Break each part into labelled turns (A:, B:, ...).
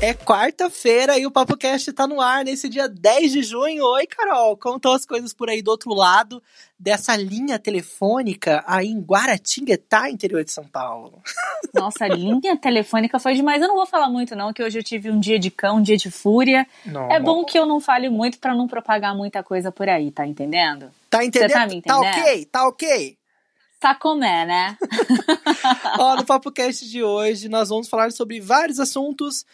A: É quarta-feira e o Papo Cast tá no ar nesse dia 10 de junho. Oi, Carol, contou as coisas por aí do outro lado dessa linha telefônica aí em Guaratinguetá, interior de São Paulo.
B: Nossa, a linha telefônica foi demais. Eu não vou falar muito não, que hoje eu tive um dia de cão, um dia de fúria. Não. É bom que eu não fale muito para não propagar muita coisa por aí, tá entendendo?
A: Tá entendendo? Você tá me entendendo? Tá ok, tá ok.
B: Tá comé, né?
A: Ó, no Papo Cast de hoje nós vamos falar sobre vários assuntos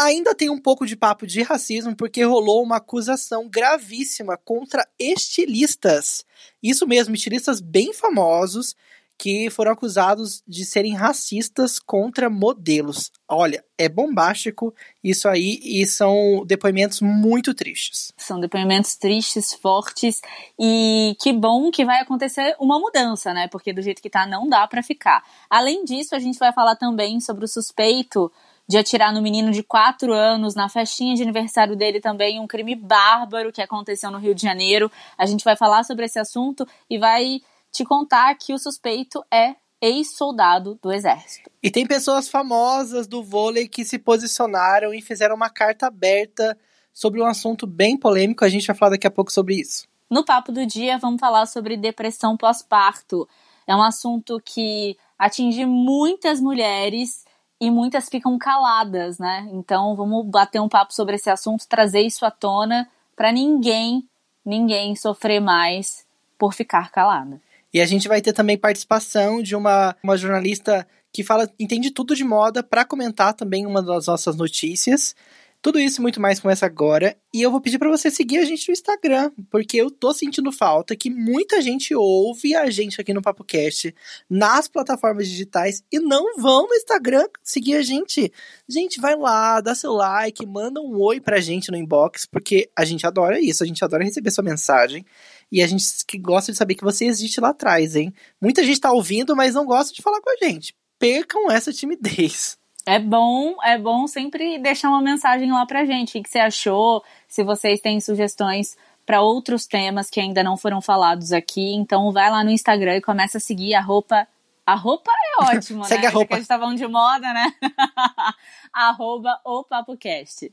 A: Ainda tem um pouco de papo de racismo, porque rolou uma acusação gravíssima contra estilistas. Isso mesmo, estilistas bem famosos que foram acusados de serem racistas contra modelos. Olha, é bombástico isso aí e são depoimentos muito tristes.
B: São depoimentos tristes, fortes e que bom que vai acontecer uma mudança, né? Porque do jeito que tá não dá para ficar. Além disso, a gente vai falar também sobre o suspeito de atirar no menino de 4 anos na festinha de aniversário dele também, um crime bárbaro que aconteceu no Rio de Janeiro. A gente vai falar sobre esse assunto e vai te contar que o suspeito é ex-soldado do exército.
A: E tem pessoas famosas do vôlei que se posicionaram e fizeram uma carta aberta sobre um assunto bem polêmico. A gente vai falar daqui a pouco sobre isso.
B: No papo do dia, vamos falar sobre depressão pós-parto. É um assunto que atinge muitas mulheres e muitas ficam caladas, né? Então vamos bater um papo sobre esse assunto, trazer isso à tona para ninguém, ninguém sofrer mais por ficar calada.
A: E a gente vai ter também participação de uma, uma jornalista que fala, entende tudo de moda para comentar também uma das nossas notícias. Tudo isso e muito mais começa agora. E eu vou pedir para você seguir a gente no Instagram, porque eu tô sentindo falta que muita gente ouve a gente aqui no PapoCast nas plataformas digitais e não vão no Instagram seguir a gente. Gente, vai lá, dá seu like, manda um oi pra gente no inbox, porque a gente adora isso, a gente adora receber sua mensagem. E a gente que gosta de saber que você existe lá atrás, hein? Muita gente tá ouvindo, mas não gosta de falar com a gente. Percam essa timidez.
B: É bom, é bom sempre deixar uma mensagem lá pra gente. O que você achou? Se vocês têm sugestões para outros temas que ainda não foram falados aqui, então vai lá no Instagram e começa a seguir a roupa. A roupa é ótimo,
A: Segue
B: né?
A: a roupa.
B: A gente tá falando de moda, né? Arroba o PapoCast.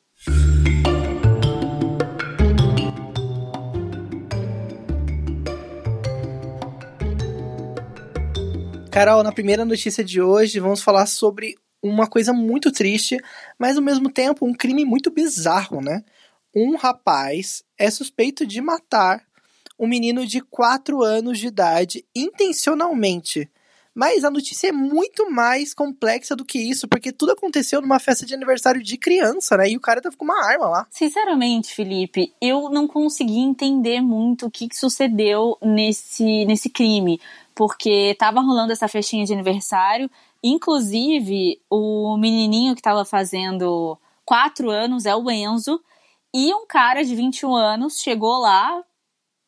A: Carol, na primeira notícia de hoje, vamos falar sobre uma coisa muito triste, mas ao mesmo tempo um crime muito bizarro, né? Um rapaz é suspeito de matar um menino de 4 anos de idade intencionalmente. Mas a notícia é muito mais complexa do que isso, porque tudo aconteceu numa festa de aniversário de criança, né? E o cara tava com uma arma lá.
B: Sinceramente, Felipe, eu não consegui entender muito o que sucedeu nesse, nesse crime. Porque tava rolando essa festinha de aniversário Inclusive, o menininho que estava fazendo quatro anos é o Enzo. E um cara de 21 anos chegou lá,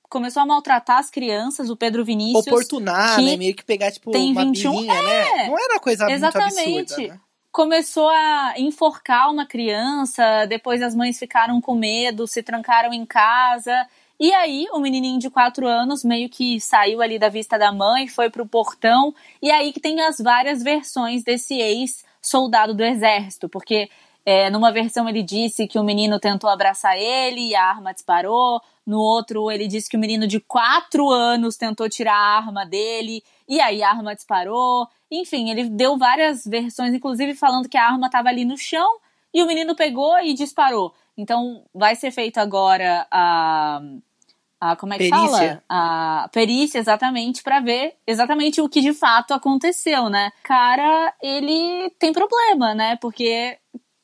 B: começou a maltratar as crianças, o Pedro Vinícius.
A: Oportunar, né? Meio que pegar, tipo,
B: tem
A: uma
B: 21,
A: birrinha, né? é, né? Não era coisa
B: exatamente.
A: muito absurda, né?
B: Começou a enforcar uma criança, depois as mães ficaram com medo, se trancaram em casa. E aí, o menininho de quatro anos meio que saiu ali da vista da mãe, foi pro portão, e aí que tem as várias versões desse ex-soldado do exército, porque é, numa versão ele disse que o menino tentou abraçar ele e a arma disparou, no outro ele disse que o menino de quatro anos tentou tirar a arma dele, e aí a arma disparou. Enfim, ele deu várias versões, inclusive falando que a arma estava ali no chão e o menino pegou e disparou. Então vai ser feito agora a a como é que
A: perícia.
B: fala? A perícia, exatamente, para ver exatamente o que de fato aconteceu, né? Cara, ele tem problema, né? Porque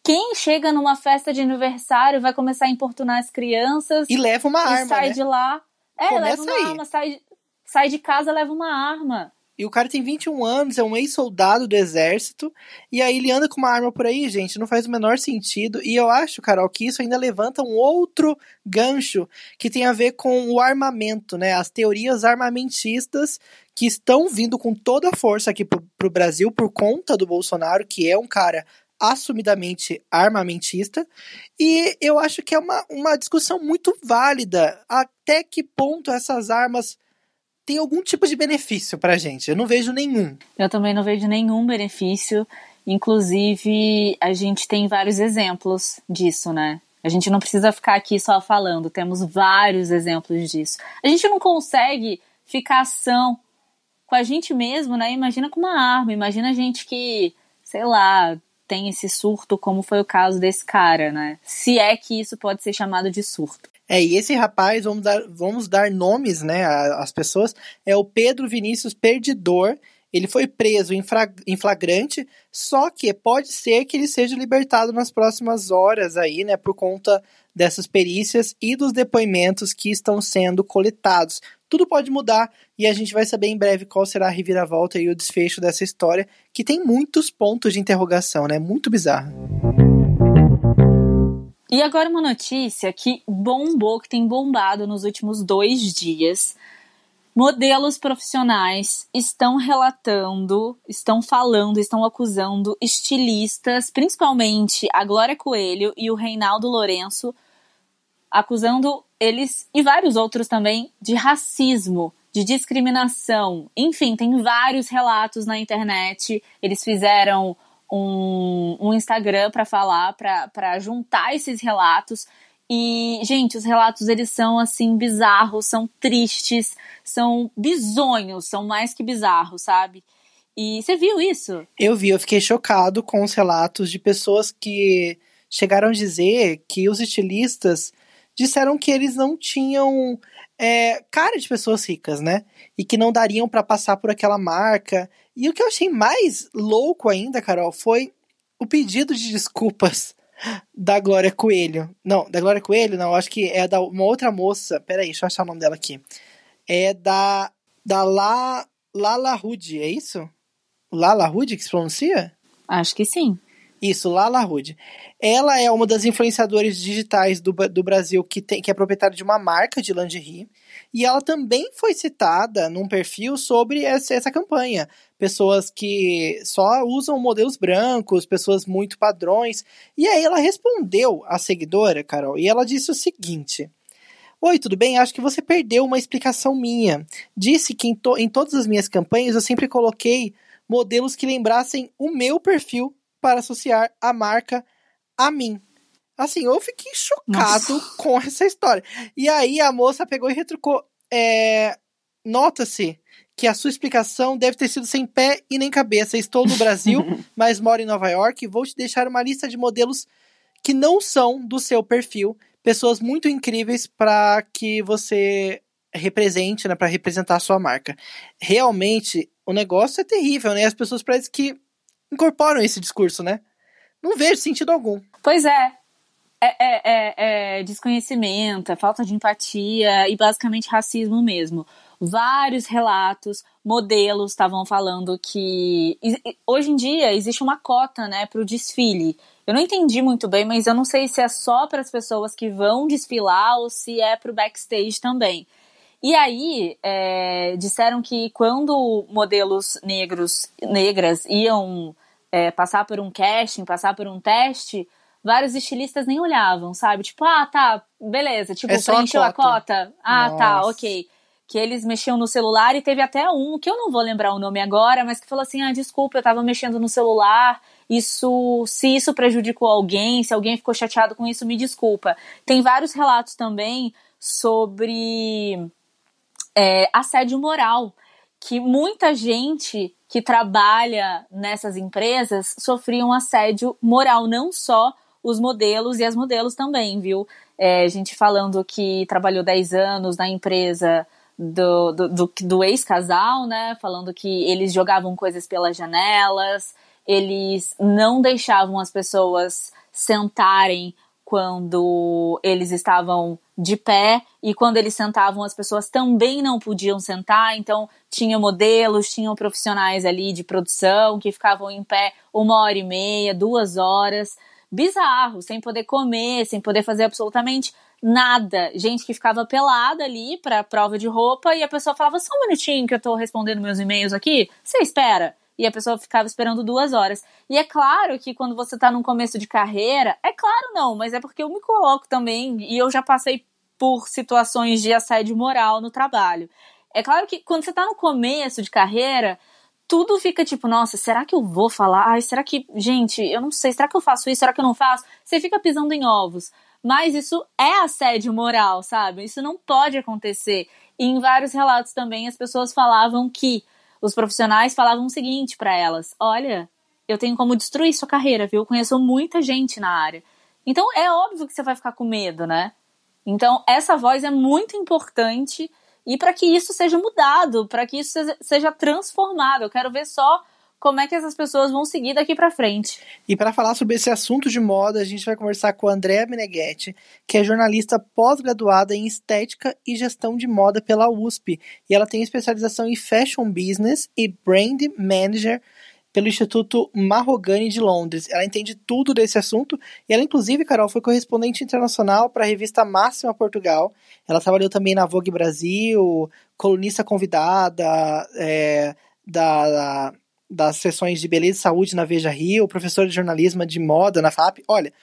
B: quem chega numa festa de aniversário vai começar a importunar as crianças
A: e leva uma
B: e
A: arma,
B: sai
A: né?
B: de lá. É,
A: Começa
B: leva uma
A: aí.
B: arma, sai, sai de casa, leva uma arma.
A: E o cara tem 21 anos, é um ex-soldado do exército, e aí ele anda com uma arma por aí, gente, não faz o menor sentido. E eu acho, Carol, que isso ainda levanta um outro gancho que tem a ver com o armamento, né? As teorias armamentistas que estão vindo com toda a força aqui pro, pro Brasil por conta do Bolsonaro, que é um cara assumidamente armamentista, e eu acho que é uma, uma discussão muito válida até que ponto essas armas têm algum tipo de benefício pra gente. Eu não vejo nenhum.
B: Eu também não vejo nenhum benefício. Inclusive, a gente tem vários exemplos disso, né? A gente não precisa ficar aqui só falando, temos vários exemplos disso. A gente não consegue ficar ação com a gente mesmo, né? Imagina com uma arma, imagina a gente que, sei lá, tem esse surto, como foi o caso desse cara, né? Se é que isso pode ser chamado de surto.
A: É, e esse rapaz, vamos dar, vamos dar nomes, né, às pessoas, é o Pedro Vinícius Perdidor. Ele foi preso em flagrante, só que pode ser que ele seja libertado nas próximas horas aí, né, por conta dessas perícias e dos depoimentos que estão sendo coletados. Tudo pode mudar e a gente vai saber em breve qual será a reviravolta e o desfecho dessa história, que tem muitos pontos de interrogação, né? Muito bizarro.
B: E agora uma notícia que bombou, que tem bombado nos últimos dois dias. Modelos profissionais estão relatando, estão falando, estão acusando estilistas, principalmente a Glória Coelho e o Reinaldo Lourenço, acusando eles e vários outros também de racismo, de discriminação. Enfim, tem vários relatos na internet. Eles fizeram um, um Instagram para falar, para juntar esses relatos. E, gente, os relatos eles são assim bizarros, são tristes, são bizonhos, são mais que bizarros, sabe? E você viu isso?
A: Eu vi, eu fiquei chocado com os relatos de pessoas que chegaram a dizer que os estilistas disseram que eles não tinham é, cara de pessoas ricas, né? E que não dariam para passar por aquela marca. E o que eu achei mais louco ainda, Carol, foi o pedido de desculpas da Glória Coelho. Não, da Glória Coelho, não, acho que é da uma outra moça. Peraí, deixa eu achar o nome dela aqui. É da. Da La, Lala Rude, é isso? Lala Rude que se pronuncia?
B: Acho que sim.
A: Isso, Lala Rude. Ela é uma das influenciadoras digitais do, do Brasil que, tem, que é proprietária de uma marca de lingerie. E ela também foi citada num perfil sobre essa, essa campanha. Pessoas que só usam modelos brancos, pessoas muito padrões. E aí ela respondeu à seguidora, Carol, e ela disse o seguinte. Oi, tudo bem? Acho que você perdeu uma explicação minha. Disse que em, to em todas as minhas campanhas eu sempre coloquei modelos que lembrassem o meu perfil para associar a marca a mim. Assim, eu fiquei chocado Nossa. com essa história. E aí a moça pegou e retrucou. É, Nota-se que a sua explicação deve ter sido sem pé e nem cabeça. Estou no Brasil, mas moro em Nova York e vou te deixar uma lista de modelos que não são do seu perfil. Pessoas muito incríveis para que você represente, né, para representar a sua marca. Realmente, o negócio é terrível, né? As pessoas parecem que incorporam esse discurso, né? Não vejo sentido algum.
B: Pois é. É, é, é, é desconhecimento, é falta de empatia e basicamente racismo mesmo. Vários relatos, modelos estavam falando que hoje em dia existe uma cota, né, para o desfile. Eu não entendi muito bem, mas eu não sei se é só para as pessoas que vão desfilar ou se é para o backstage também. E aí, é, disseram que quando modelos negros, negras iam é, passar por um casting, passar por um teste, vários estilistas nem olhavam, sabe? Tipo, ah, tá, beleza. Tipo, é preencheu a cota. a cota. Ah, tá, Nossa. tá, ok. Que eles mexiam no celular e teve até um, que eu não vou lembrar o nome agora, mas que falou assim: ah, desculpa, eu tava mexendo no celular. Isso, se isso prejudicou alguém, se alguém ficou chateado com isso, me desculpa. Tem vários relatos também sobre é, assédio moral, que muita gente que trabalha nessas empresas sofria um assédio moral, não só os modelos e as modelos também, viu? É, gente falando que trabalhou 10 anos na empresa do, do, do, do ex-casal, né? Falando que eles jogavam coisas pelas janelas, eles não deixavam as pessoas sentarem quando eles estavam de pé e quando eles sentavam as pessoas também não podiam sentar, então tinha modelos, tinham profissionais ali de produção que ficavam em pé uma hora e meia, duas horas, bizarro, sem poder comer, sem poder fazer absolutamente nada. Gente que ficava pelada ali pra prova de roupa e a pessoa falava: só um minutinho que eu tô respondendo meus e-mails aqui. Você espera? E a pessoa ficava esperando duas horas. E é claro que quando você tá num começo de carreira, é claro não, mas é porque eu me coloco também e eu já passei por situações de assédio moral no trabalho. É claro que quando você tá no começo de carreira, tudo fica tipo, nossa, será que eu vou falar? Ai, será que, gente, eu não sei, será que eu faço isso? Será que eu não faço? Você fica pisando em ovos. Mas isso é assédio moral, sabe? Isso não pode acontecer. E em vários relatos também as pessoas falavam que os profissionais falavam o seguinte para elas: olha, eu tenho como destruir sua carreira, viu? Eu conheço muita gente na área. Então é óbvio que você vai ficar com medo, né? Então essa voz é muito importante e para que isso seja mudado, para que isso seja transformado. Eu quero ver só como é que essas pessoas vão seguir daqui para frente.
A: E para falar sobre esse assunto de moda, a gente vai conversar com a Andrea Meneghetti, que é jornalista pós-graduada em Estética e Gestão de Moda pela USP, e ela tem especialização em Fashion Business e Brand Manager pelo Instituto Mahogany de Londres. Ela entende tudo desse assunto e ela, inclusive, Carol, foi correspondente internacional para a revista Máxima Portugal. Ela trabalhou também na Vogue Brasil, colunista convidada é, da, da das sessões de beleza e saúde na Veja Rio, professora de jornalismo de moda na FAP. Olha,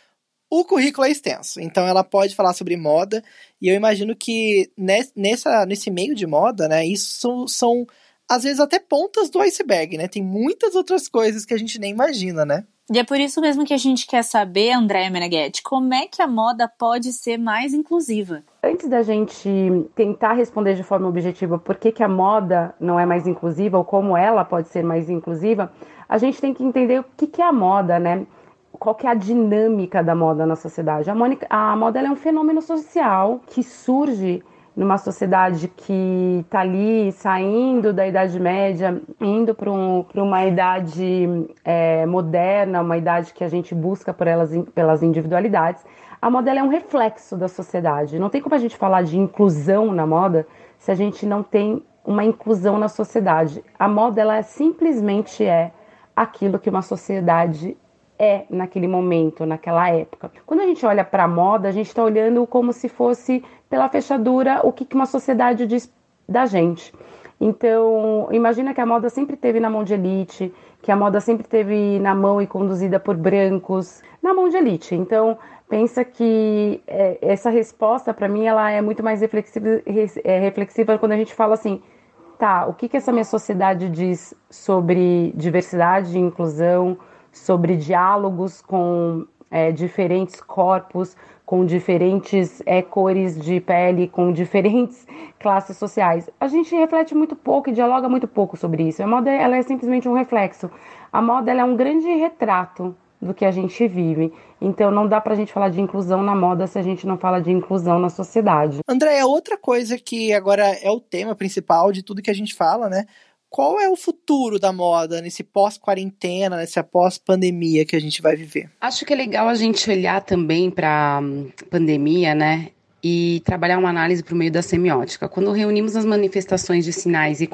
A: o currículo é extenso, então ela pode falar sobre moda, e eu imagino que nessa, nesse meio de moda, né, isso são, às vezes, até pontas do iceberg, né? Tem muitas outras coisas que a gente nem imagina, né?
B: E é por isso mesmo que a gente quer saber, André Meneghetti, como é que a moda pode ser mais inclusiva?
C: Antes da gente tentar responder de forma objetiva por que, que a moda não é mais inclusiva ou como ela pode ser mais inclusiva, a gente tem que entender o que, que é a moda, né? Qual que é a dinâmica da moda na sociedade? A, a moda é um fenômeno social que surge numa sociedade que está ali saindo da Idade Média, indo para um, uma idade é, moderna, uma idade que a gente busca por elas, pelas individualidades, a moda é um reflexo da sociedade. Não tem como a gente falar de inclusão na moda se a gente não tem uma inclusão na sociedade. A moda ela é, simplesmente é aquilo que uma sociedade é naquele momento, naquela época. Quando a gente olha para a moda, a gente está olhando como se fosse pela fechadura o que, uma sociedade diz da gente. Então, imagina que a moda sempre teve na mão de elite, que a moda sempre teve na mão e conduzida por brancos, na mão de elite. Então, pensa que é, essa resposta, para mim, ela é muito mais reflexiva, é, reflexiva quando a gente fala assim, tá, o que, que essa minha sociedade diz sobre diversidade e inclusão, sobre diálogos com é, diferentes corpos, com diferentes é, cores de pele, com diferentes classes sociais. A gente reflete muito pouco e dialoga muito pouco sobre isso. A moda ela é simplesmente um reflexo. A moda ela é um grande retrato do que a gente vive. Então não dá pra gente falar de inclusão na moda se a gente não fala de inclusão na sociedade.
A: André, outra coisa que agora é o tema principal de tudo que a gente fala, né? Qual é o futuro da moda nesse pós-quarentena, nessa pós-pandemia que a gente vai viver?
C: Acho que é legal a gente olhar também para a pandemia, né? E trabalhar uma análise por meio da semiótica. Quando reunimos as manifestações de sinais e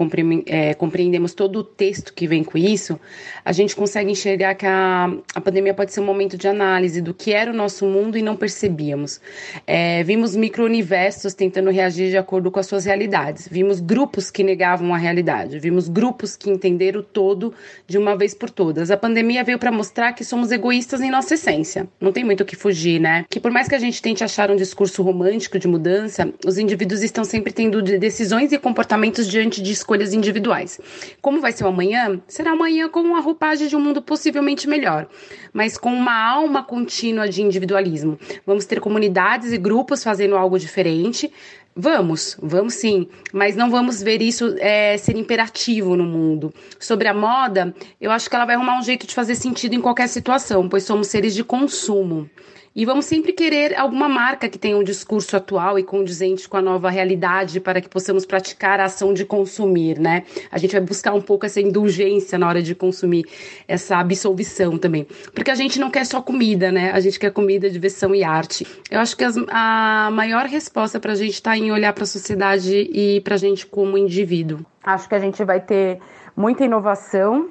C: é, compreendemos todo o texto que vem com isso, a gente consegue enxergar que a, a pandemia pode ser um momento de análise do que era o nosso mundo e não percebíamos. É, vimos micro-universos tentando reagir de acordo com as suas realidades. Vimos grupos que negavam a realidade. Vimos grupos que entenderam o todo de uma vez por todas. A pandemia veio para mostrar que somos egoístas em nossa essência. Não tem muito o que fugir, né? Que por mais que a gente tente achar um discurso romântico, quântico de mudança, os indivíduos estão sempre tendo decisões e comportamentos diante de escolhas individuais. Como vai ser o amanhã? Será amanhã com uma roupagem de um mundo possivelmente melhor, mas com uma alma contínua de individualismo. Vamos ter comunidades e grupos fazendo algo diferente, Vamos, vamos sim, mas não vamos ver isso é, ser imperativo no mundo. Sobre a moda, eu acho que ela vai arrumar um jeito de fazer sentido em qualquer situação, pois somos seres de consumo. E vamos sempre querer alguma marca que tenha um discurso atual e condizente com a nova realidade para que possamos praticar a ação de consumir, né? A gente vai buscar um pouco essa indulgência na hora de consumir, essa absolvição também. Porque a gente não quer só comida, né? A gente quer comida, diversão e arte. Eu acho que as, a maior resposta para a gente está em olhar para a sociedade e para a gente como indivíduo. Acho que a gente vai ter muita inovação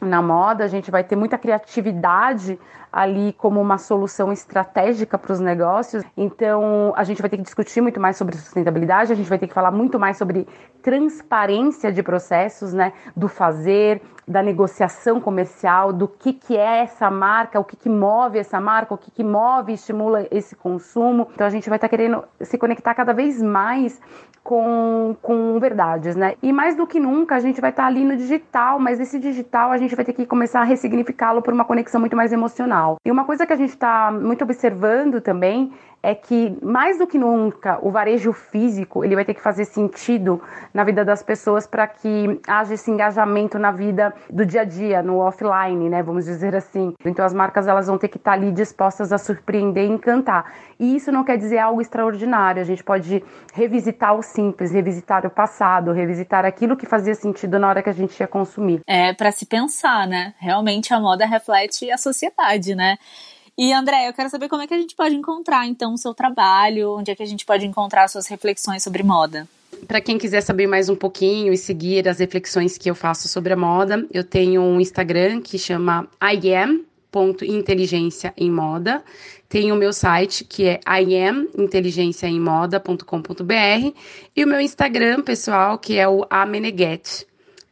C: na moda, a gente vai ter muita criatividade ali como uma solução estratégica para os negócios. Então, a gente vai ter que discutir muito mais sobre sustentabilidade, a gente vai ter que falar muito mais sobre transparência de processos, né, do fazer, da negociação comercial, do que, que é essa marca, o que, que move essa marca, o que, que move e estimula esse consumo. Então a gente vai estar tá querendo se conectar cada vez mais com, com verdades, né? E mais do que nunca a gente vai estar tá ali no digital, mas esse digital a gente vai ter que começar a ressignificá-lo por uma conexão muito mais emocional. E uma coisa que a gente está muito observando também é que mais do que nunca o varejo físico ele vai ter que fazer sentido na vida das pessoas para que haja esse engajamento na vida do dia a dia, no offline, né? Vamos dizer assim. Então as marcas elas vão ter que estar tá ali dispostas a surpreender e encantar. E isso não quer dizer algo extraordinário. A gente pode revisitar o simples, revisitar o passado, revisitar aquilo que fazia sentido na hora que a gente ia consumir.
B: É para se pensar, né? Realmente a moda reflete a sociedade, né? E André, eu quero saber como é que a gente pode encontrar então o seu trabalho, onde é que a gente pode encontrar suas reflexões sobre moda.
C: Para quem quiser saber mais um pouquinho e seguir as reflexões que eu faço sobre a moda, eu tenho um Instagram que chama iam.inteligência em moda. Tem o meu site que é iaminteligenciaemmoda.com.br e o meu Instagram pessoal que é o ameneguete.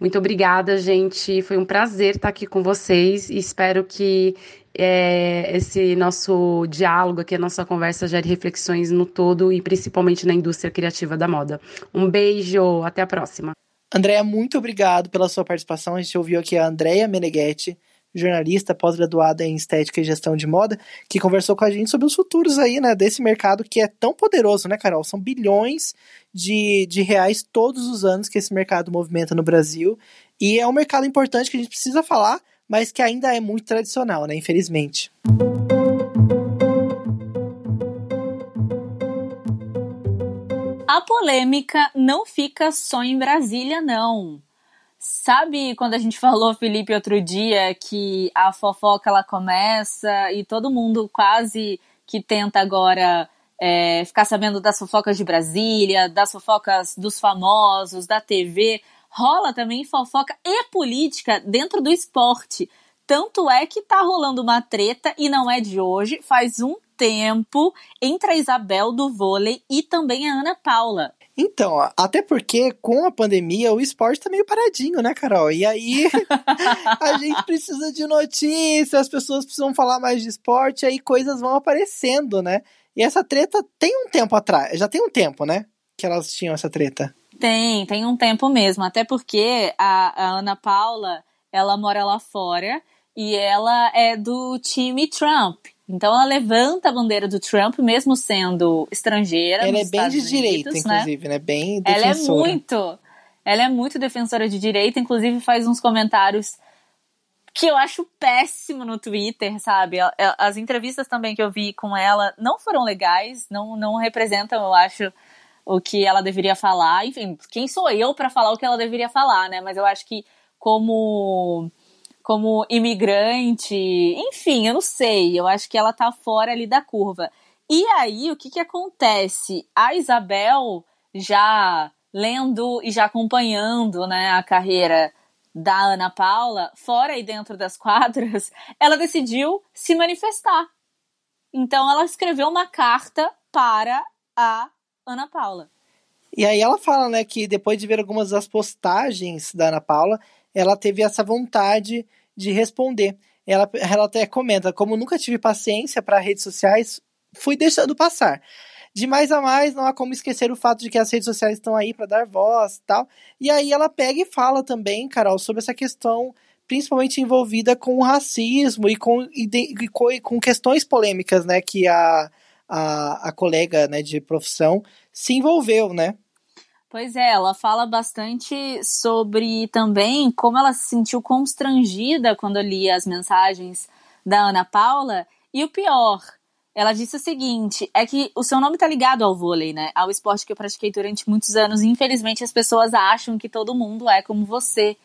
C: Muito obrigada, gente. Foi um prazer estar aqui com vocês e espero que é, esse nosso diálogo aqui, a nossa conversa gere reflexões no todo e principalmente na indústria criativa da moda. Um beijo, até a próxima.
A: Andréia, muito obrigado pela sua participação. A gente ouviu aqui a Andréia Meneghetti, jornalista pós-graduada em estética e gestão de moda, que conversou com a gente sobre os futuros aí, né, desse mercado que é tão poderoso, né, Carol? São bilhões de, de reais todos os anos que esse mercado movimenta no Brasil. E é um mercado importante que a gente precisa falar, mas que ainda é muito tradicional, né? Infelizmente.
B: A polêmica não fica só em Brasília, não. Sabe quando a gente falou, Felipe, outro dia, que a fofoca ela começa e todo mundo quase que tenta agora é, ficar sabendo das fofocas de Brasília, das fofocas dos famosos, da TV rola também fofoca e política dentro do esporte. Tanto é que tá rolando uma treta, e não é de hoje, faz um tempo, entre a Isabel do vôlei e também a Ana Paula.
A: Então, até porque com a pandemia o esporte tá meio paradinho, né, Carol? E aí a gente precisa de notícias, as pessoas precisam falar mais de esporte, aí coisas vão aparecendo, né? E essa treta tem um tempo atrás, já tem um tempo, né? Que elas tinham essa treta.
B: Tem, tem um tempo mesmo. Até porque a, a Ana Paula, ela mora lá fora e ela é do time Trump. Então ela levanta a bandeira do Trump, mesmo sendo estrangeira.
A: Ela
B: é
A: bem
B: Estados
A: de direita,
B: Unidos,
A: inclusive, né? Bem
B: defensora.
A: Ela
B: é muito. Ela é muito defensora de direita, inclusive faz uns comentários que eu acho péssimo no Twitter, sabe? As entrevistas também que eu vi com ela não foram legais, não, não representam, eu acho, o que ela deveria falar. Enfim, quem sou eu para falar o que ela deveria falar, né? Mas eu acho que como como imigrante, enfim, eu não sei, eu acho que ela tá fora ali da curva. E aí, o que que acontece? A Isabel já lendo e já acompanhando, né, a carreira da Ana Paula, fora e dentro das quadras, ela decidiu se manifestar. Então ela escreveu uma carta para a Ana Paula.
A: E aí ela fala, né, que depois de ver algumas das postagens da Ana Paula, ela teve essa vontade de responder. Ela, ela até comenta, como nunca tive paciência para redes sociais, fui deixando passar. De mais a mais, não há como esquecer o fato de que as redes sociais estão aí para dar voz tal. E aí ela pega e fala também, Carol, sobre essa questão principalmente envolvida com o racismo e com, e com, com questões polêmicas, né, que a, a, a colega né, de profissão se envolveu, né?
B: Pois é, ela fala bastante sobre também como ela se sentiu constrangida quando lia as mensagens da Ana Paula. E o pior, ela disse o seguinte: é que o seu nome tá ligado ao vôlei, né? Ao esporte que eu pratiquei durante muitos anos. Infelizmente as pessoas acham que todo mundo é como você.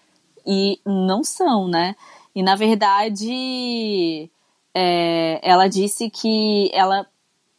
B: E não são, né? E na verdade, é, ela disse que ela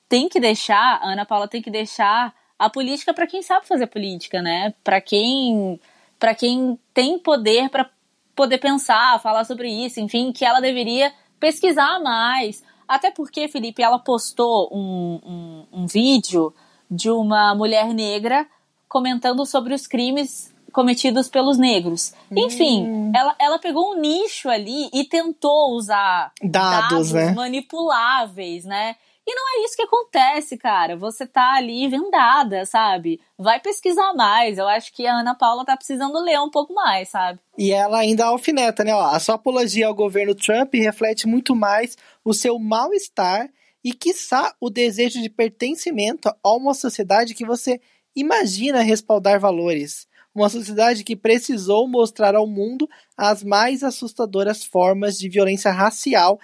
B: tem que deixar, a Ana Paula tem que deixar a política para quem sabe fazer política, né? Para quem para quem tem poder para poder pensar, falar sobre isso, enfim, que ela deveria pesquisar mais. Até porque, Felipe, ela postou um, um, um vídeo de uma mulher negra comentando sobre os crimes cometidos pelos negros. Enfim, hum. ela, ela pegou um nicho ali e tentou usar dados, dados né? manipuláveis, né? E não é isso que acontece, cara. Você tá ali vendada, sabe? Vai pesquisar mais. Eu acho que a Ana Paula tá precisando ler um pouco mais, sabe?
A: E ela ainda alfineta, né? Ó, a sua apologia ao governo Trump reflete muito mais o seu mal-estar e, quiçá, o desejo de pertencimento a uma sociedade que você imagina respaldar valores uma sociedade que precisou mostrar ao mundo as mais assustadoras formas de violência racial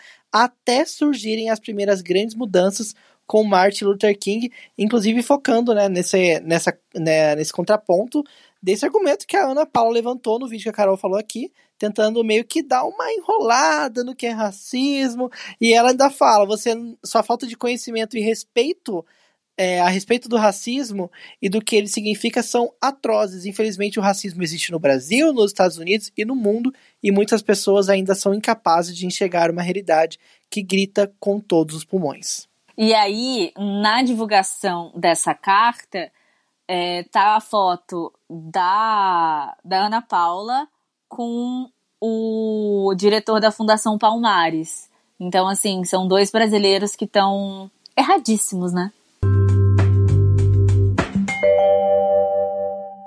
A: até surgirem as primeiras grandes mudanças com Martin Luther King, inclusive focando né, nesse, nessa, né, nesse contraponto desse argumento que a Ana Paula levantou no vídeo que a Carol falou aqui, tentando meio que dar uma enrolada no que é racismo, e ela ainda fala, você sua falta de conhecimento e respeito é, a respeito do racismo e do que ele significa são atrozes. Infelizmente, o racismo existe no Brasil, nos Estados Unidos e no mundo, e muitas pessoas ainda são incapazes de enxergar uma realidade que grita com todos os pulmões.
B: E aí, na divulgação dessa carta, é, tá a foto da, da Ana Paula com o diretor da Fundação Palmares. Então, assim, são dois brasileiros que estão erradíssimos, né?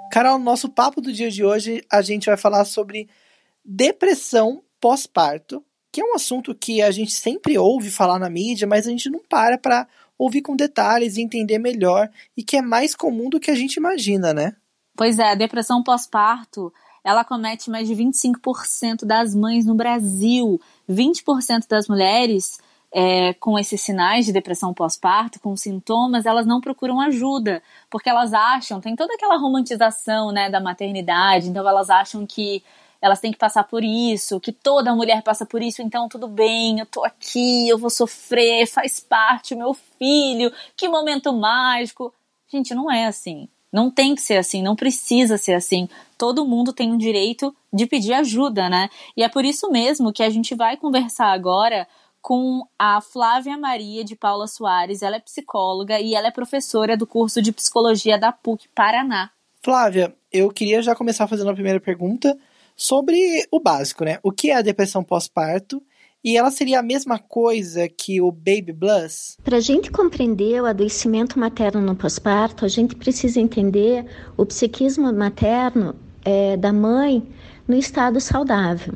A: Carol, no nosso papo do dia de hoje, a gente vai falar sobre depressão pós-parto, que é um assunto que a gente sempre ouve falar na mídia, mas a gente não para para ouvir com detalhes e entender melhor, e que é mais comum do que a gente imagina, né?
B: Pois é, a depressão pós-parto, ela comete mais de 25% das mães no Brasil. 20% das mulheres é, com esses sinais de depressão pós-parto, com sintomas, elas não procuram ajuda, porque elas acham, tem toda aquela romantização né, da maternidade, então elas acham que elas têm que passar por isso, que toda mulher passa por isso, então tudo bem, eu tô aqui, eu vou sofrer, faz parte, meu filho, que momento mágico. Gente, não é assim. Não tem que ser assim, não precisa ser assim. Todo mundo tem o direito de pedir ajuda, né? E é por isso mesmo que a gente vai conversar agora com a Flávia Maria de Paula Soares. Ela é psicóloga e ela é professora do curso de psicologia da PUC Paraná.
A: Flávia, eu queria já começar fazendo a primeira pergunta sobre o básico, né? O que é a depressão pós-parto? E ela seria a mesma coisa que o baby blues?
D: Para a gente compreender o adoecimento materno no pós-parto, a gente precisa entender o psiquismo materno é, da mãe no estado saudável.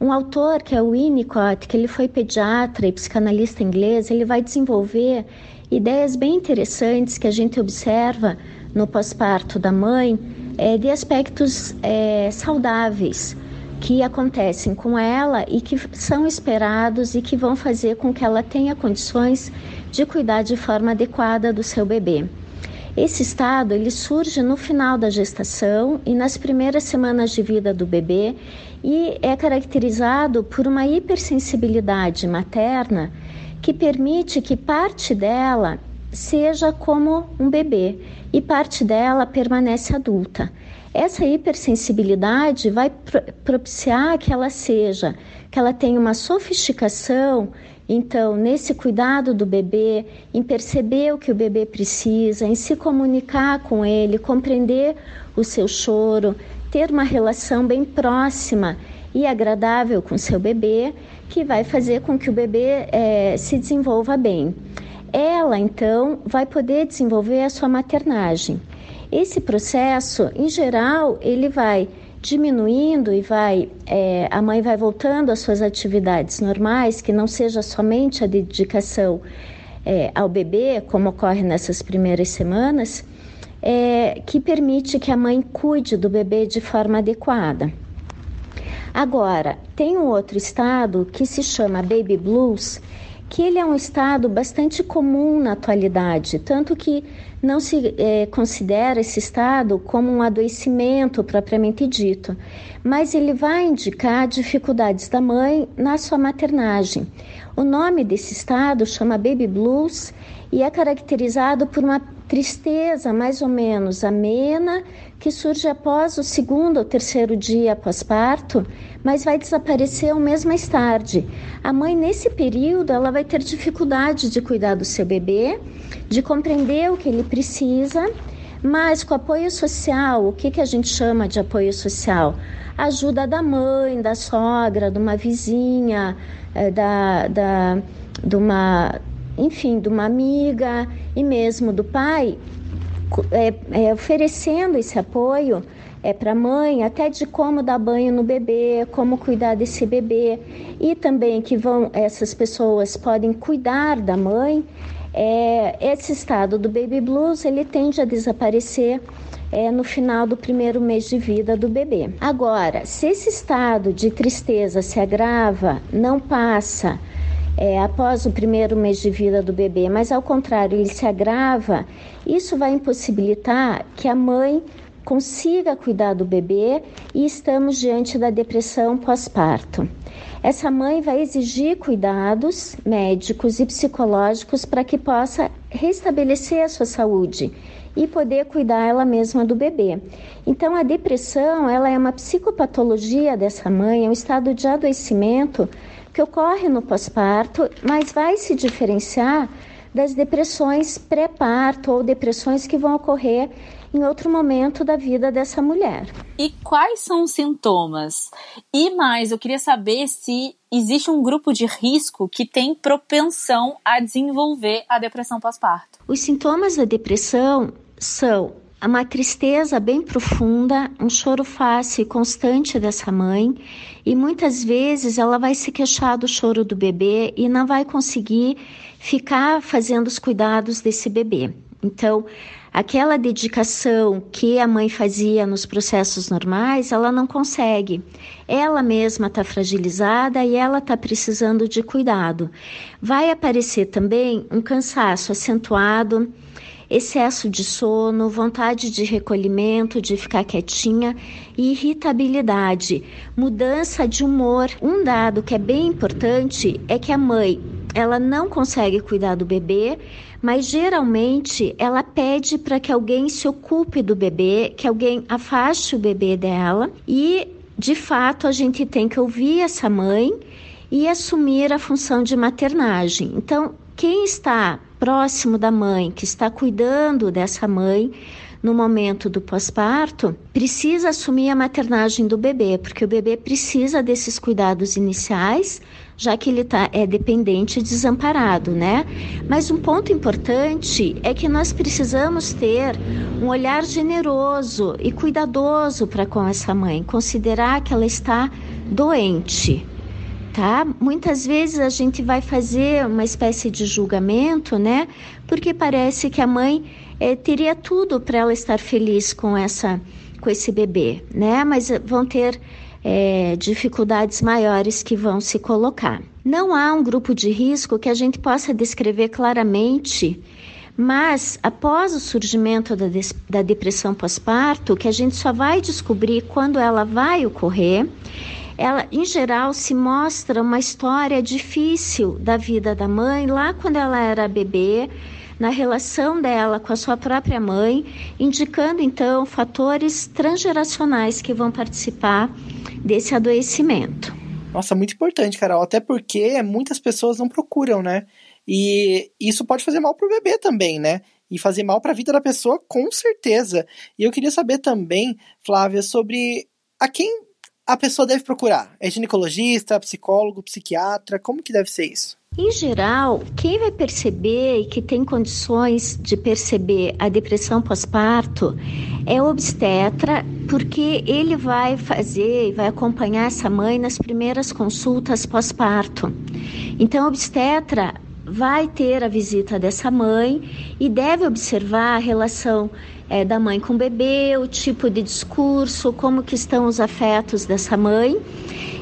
D: Um autor, que é o Winnicott, que ele foi pediatra e psicanalista inglês, ele vai desenvolver ideias bem interessantes que a gente observa no pós-parto da mãe, é, de aspectos é, saudáveis que acontecem com ela e que são esperados e que vão fazer com que ela tenha condições de cuidar de forma adequada do seu bebê. Esse estado ele surge no final da gestação e nas primeiras semanas de vida do bebê e é caracterizado por uma hipersensibilidade materna que permite que parte dela seja como um bebê e parte dela permanece adulta. Essa hipersensibilidade vai propiciar que ela seja, que ela tenha uma sofisticação então, nesse cuidado do bebê, em perceber o que o bebê precisa, em se comunicar com ele, compreender o seu choro, ter uma relação bem próxima e agradável com seu bebê, que vai fazer com que o bebê é, se desenvolva bem. Ela, então, vai poder desenvolver a sua maternagem. Esse processo, em geral, ele vai diminuindo e vai é, a mãe vai voltando às suas atividades normais, que não seja somente a dedicação é, ao bebê, como ocorre nessas primeiras semanas, é, que permite que a mãe cuide do bebê de forma adequada. Agora, tem um outro estado que se chama baby blues, que ele é um estado bastante comum na atualidade, tanto que não se é, considera esse estado como um adoecimento propriamente dito, mas ele vai indicar dificuldades da mãe na sua maternagem. O nome desse estado chama baby blues e é caracterizado por uma tristeza mais ou menos amena que surge após o segundo ou terceiro dia pós-parto, mas vai desaparecer um mês mais tarde. A mãe nesse período ela vai ter dificuldade de cuidar do seu bebê, de compreender o que ele precisa, mas com apoio social, o que, que a gente chama de apoio social? Ajuda da mãe, da sogra, de uma vizinha, eh, da, da, de uma enfim, de uma amiga e mesmo do pai, é, é, oferecendo esse apoio é para a mãe, até de como dar banho no bebê, como cuidar desse bebê e também que vão essas pessoas podem cuidar da mãe. É, esse estado do baby blues ele tende a desaparecer é, no final do primeiro mês de vida do bebê. Agora, se esse estado de tristeza se agrava, não passa é, após o primeiro mês de vida do bebê, mas ao contrário, ele se agrava, isso vai impossibilitar que a mãe consiga cuidar do bebê e estamos diante da depressão pós-parto. Essa mãe vai exigir cuidados médicos e psicológicos para que possa restabelecer a sua saúde e poder cuidar ela mesma do bebê. Então a depressão, ela é uma psicopatologia dessa mãe, é um estado de adoecimento que ocorre no pós-parto, mas vai se diferenciar das depressões pré-parto ou depressões que vão ocorrer em outro momento da vida dessa mulher.
B: E quais são os sintomas? E mais, eu queria saber se existe um grupo de risco que tem propensão a desenvolver a depressão pós-parto.
D: Os sintomas da depressão são uma tristeza bem profunda, um choro fácil e constante dessa mãe, e muitas vezes ela vai se queixar do choro do bebê e não vai conseguir ficar fazendo os cuidados desse bebê. Então, aquela dedicação que a mãe fazia nos processos normais, ela não consegue. Ela mesma está fragilizada e ela está precisando de cuidado. Vai aparecer também um cansaço acentuado excesso de sono, vontade de recolhimento, de ficar quietinha irritabilidade, mudança de humor. Um dado que é bem importante é que a mãe ela não consegue cuidar do bebê, mas geralmente ela pede para que alguém se ocupe do bebê, que alguém afaste o bebê dela e de fato a gente tem que ouvir essa mãe e assumir a função de maternagem. Então, quem está próximo da mãe, que está cuidando dessa mãe no momento do pós-parto, precisa assumir a maternagem do bebê, porque o bebê precisa desses cuidados iniciais, já que ele tá, é dependente e desamparado, né? Mas um ponto importante é que nós precisamos ter um olhar generoso e cuidadoso para com essa mãe, considerar que ela está doente tá? Muitas vezes a gente vai fazer uma espécie de julgamento, né? Porque parece que a mãe é, teria tudo para ela estar feliz com essa, com esse bebê, né? Mas vão ter é, dificuldades maiores que vão se colocar. Não há um grupo de risco que a gente possa descrever claramente mas após o surgimento da, da depressão pós-parto, que a gente só vai descobrir quando ela vai ocorrer, ela em geral se mostra uma história difícil da vida da mãe lá quando ela era bebê, na relação dela com a sua própria mãe, indicando então fatores transgeracionais que vão participar desse adoecimento.
A: Nossa, muito importante, Carol, até porque muitas pessoas não procuram, né? E isso pode fazer mal pro bebê também, né? E fazer mal para a vida da pessoa, com certeza. E eu queria saber também, Flávia, sobre a quem a pessoa deve procurar? É ginecologista, psicólogo, psiquiatra? Como que deve ser isso?
D: Em geral, quem vai perceber e que tem condições de perceber a depressão pós-parto é o obstetra, porque ele vai fazer e vai acompanhar essa mãe nas primeiras consultas pós-parto. Então, o obstetra vai ter a visita dessa mãe e deve observar a relação é, da mãe com o bebê, o tipo de discurso, como que estão os afetos dessa mãe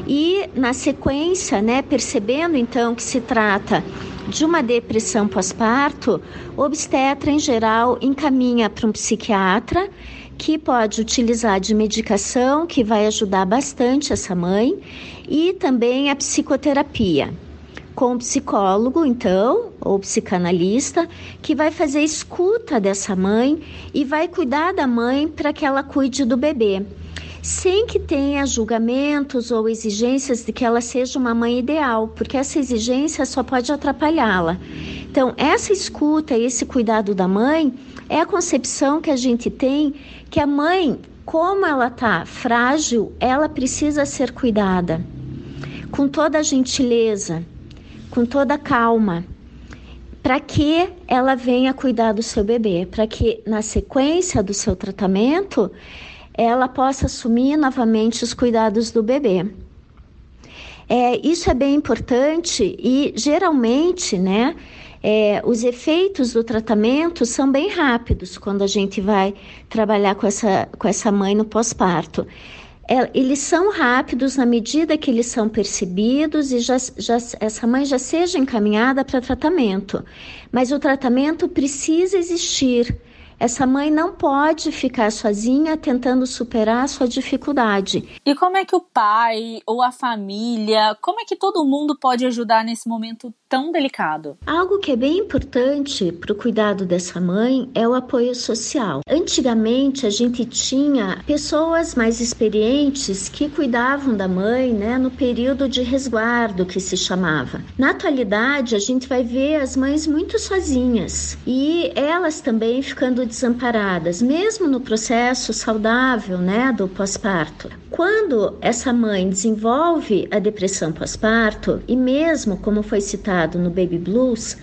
D: e na sequência, né, percebendo então que se trata de uma depressão pós-parto, obstetra em geral encaminha para um psiquiatra que pode utilizar de medicação que vai ajudar bastante essa mãe e também a psicoterapia. Com o psicólogo, então, ou psicanalista, que vai fazer escuta dessa mãe e vai cuidar da mãe para que ela cuide do bebê sem que tenha julgamentos ou exigências de que ela seja uma mãe ideal, porque essa exigência só pode atrapalhá-la. Então, essa escuta esse cuidado da mãe é a concepção que a gente tem que a mãe, como ela está frágil, ela precisa ser cuidada com toda a gentileza, com toda calma, para que ela venha cuidar do seu bebê, para que na sequência do seu tratamento ela possa assumir novamente os cuidados do bebê. É, isso é bem importante e geralmente, né, é, os efeitos do tratamento são bem rápidos quando a gente vai trabalhar com essa, com essa mãe no pós-parto. É, eles são rápidos na medida que eles são percebidos e já, já, essa mãe já seja encaminhada para tratamento. Mas o tratamento precisa existir essa mãe não pode ficar sozinha tentando superar a sua dificuldade.
B: E como é que o pai ou a família, como é que todo mundo pode ajudar nesse momento tão delicado?
D: Algo que é bem importante para o cuidado dessa mãe é o apoio social. Antigamente a gente tinha pessoas mais experientes que cuidavam da mãe, né, no período de resguardo que se chamava. Na atualidade a gente vai ver as mães muito sozinhas e elas também ficando desamparadas, mesmo no processo saudável, né, do pós-parto. Quando essa mãe desenvolve a depressão pós-parto e mesmo como foi citado no Baby Blues,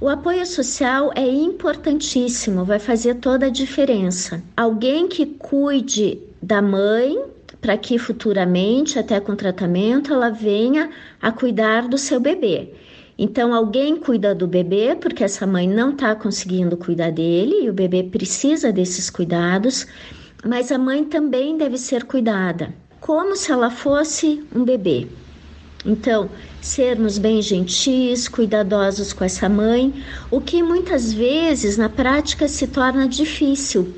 D: o apoio social é importantíssimo, vai fazer toda a diferença. Alguém que cuide da mãe para que futuramente, até com tratamento, ela venha a cuidar do seu bebê. Então, alguém cuida do bebê, porque essa mãe não está conseguindo cuidar dele e o bebê precisa desses cuidados, mas a mãe também deve ser cuidada, como se ela fosse um bebê. Então, sermos bem gentis, cuidadosos com essa mãe, o que muitas vezes na prática se torna difícil.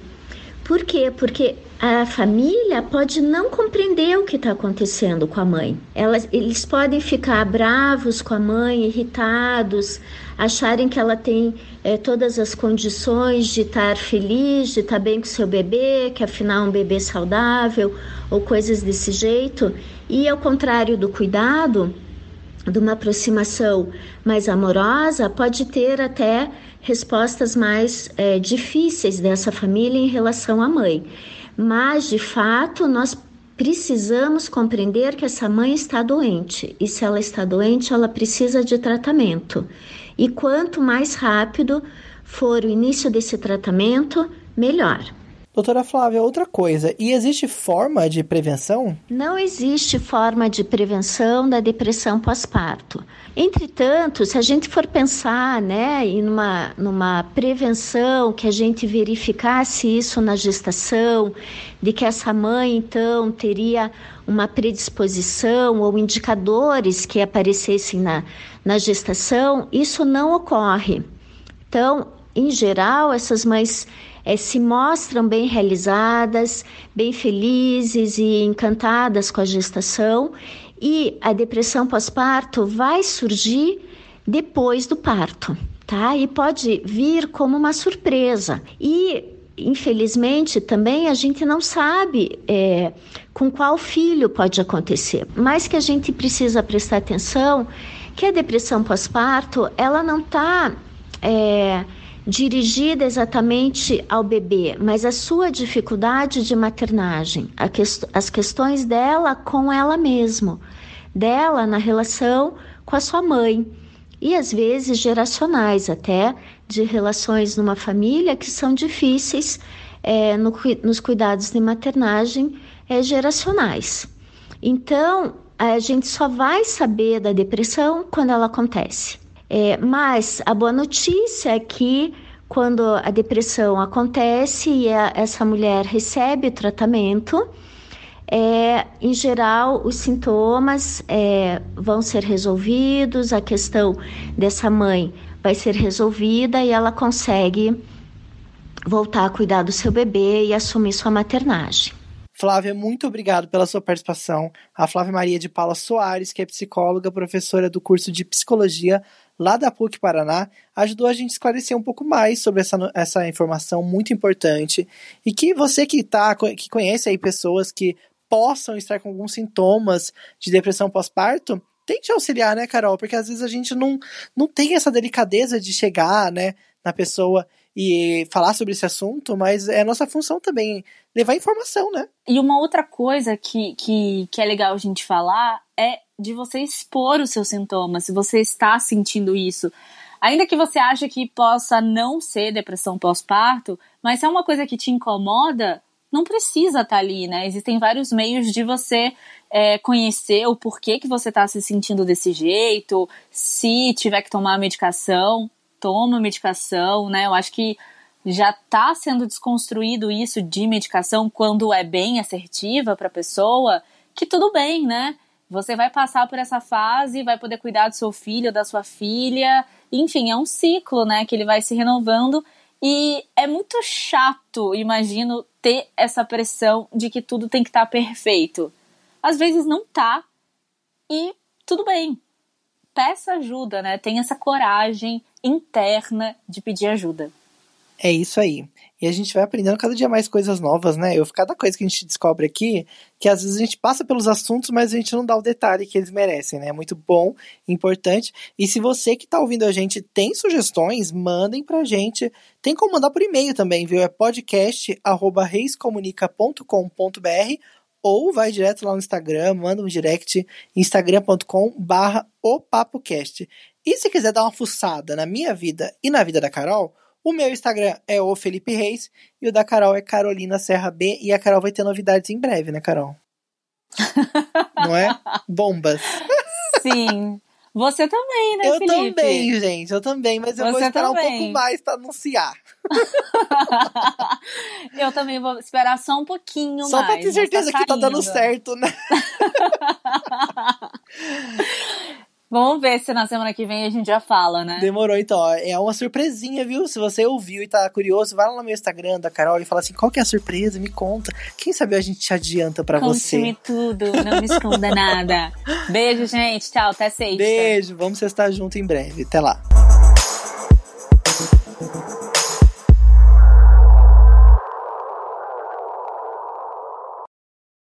D: Por quê? Porque a família pode não compreender o que está acontecendo com a mãe. Elas, eles podem ficar bravos com a mãe, irritados, acharem que ela tem é, todas as condições de estar feliz, de estar bem com seu bebê, que afinal é um bebê saudável, ou coisas desse jeito. E ao contrário do cuidado, de uma aproximação mais amorosa, pode ter até respostas mais é, difíceis dessa família em relação à mãe mas de fato nós precisamos compreender que essa mãe está doente e se ela está doente, ela precisa de tratamento. E quanto mais rápido for o início desse tratamento, melhor.
A: Doutora Flávia, outra coisa, e existe forma de prevenção?
D: Não existe forma de prevenção da depressão pós-parto. Entretanto, se a gente for pensar né, em uma, numa prevenção, que a gente verificasse isso na gestação, de que essa mãe então teria uma predisposição ou indicadores que aparecessem na, na gestação, isso não ocorre. Então, em geral, essas mães é, se mostram bem realizadas, bem felizes e encantadas com a gestação, e a depressão pós-parto vai surgir depois do parto, tá? E pode vir como uma surpresa. E infelizmente também a gente não sabe é, com qual filho pode acontecer, mas que a gente precisa prestar atenção que a depressão pós-parto ela não está é, dirigida exatamente ao bebê, mas a sua dificuldade de maternagem, as questões dela com ela mesma, dela na relação com a sua mãe e às vezes geracionais até de relações numa família que são difíceis é, no, nos cuidados de maternagem é, geracionais. Então a gente só vai saber da depressão quando ela acontece. É, mas a boa notícia é que quando a depressão acontece e a, essa mulher recebe o tratamento, é, em geral, os sintomas é, vão ser resolvidos, a questão dessa mãe vai ser resolvida e ela consegue voltar a cuidar do seu bebê e assumir sua maternagem.
A: Flávia, muito obrigado pela sua participação. A Flávia Maria de Paula Soares, que é psicóloga, professora do curso de psicologia lá da PUC Paraná, ajudou a gente a esclarecer um pouco mais sobre essa, essa informação muito importante. E que você que tá, que conhece aí pessoas que possam estar com alguns sintomas de depressão pós-parto, tente auxiliar, né, Carol? Porque às vezes a gente não, não tem essa delicadeza de chegar, né, na pessoa e falar sobre esse assunto, mas é nossa função também levar informação, né?
B: E uma outra coisa que, que, que é legal a gente falar é de você expor os seus sintomas, se você está sentindo isso. Ainda que você ache que possa não ser depressão pós-parto, mas se é uma coisa que te incomoda, não precisa estar tá ali, né? Existem vários meios de você é, conhecer o porquê que você está se sentindo desse jeito, se tiver que tomar medicação, toma medicação, né? Eu acho que já está sendo desconstruído isso de medicação quando é bem assertiva para a pessoa, que tudo bem, né? Você vai passar por essa fase, vai poder cuidar do seu filho, da sua filha, enfim, é um ciclo, né, que ele vai se renovando e é muito chato, imagino, ter essa pressão de que tudo tem que estar tá perfeito. Às vezes não tá e tudo bem. Peça ajuda, né? Tenha essa coragem interna de pedir ajuda.
A: É isso aí. E a gente vai aprendendo cada dia mais coisas novas, né? Eu, cada coisa que a gente descobre aqui, que às vezes a gente passa pelos assuntos, mas a gente não dá o detalhe que eles merecem, né? É muito bom, importante. E se você que tá ouvindo a gente tem sugestões, mandem pra gente. Tem como mandar por e-mail também, viu? É podcast@reiscomunica.com.br ou vai direto lá no Instagram, manda um direct, instagram.com barra. E se quiser dar uma fuçada na minha vida e na vida da Carol, o meu Instagram é o Felipe Reis e o da Carol é Carolina Serra B. E a Carol vai ter novidades em breve, né, Carol? Não é? Bombas.
B: Sim. Você também, né,
A: eu
B: Felipe?
A: Eu também, gente, eu também, mas eu Você vou esperar também. um pouco mais para anunciar.
B: eu também vou esperar só um pouquinho
A: só
B: mais.
A: Só pra ter certeza tá que tá dando certo, né?
B: Vamos ver se na semana que vem a gente já fala, né?
A: Demorou, então. Ó, é uma surpresinha, viu? Se você ouviu e tá curioso, vai lá no meu Instagram da Carol e fala assim: qual que é a surpresa? Me conta. Quem sabe a gente te adianta para você.
B: Conte-me tudo, não me esconda nada. Beijo, gente. Tchau, até sexta.
A: Beijo, vamos estar junto em breve. Até lá.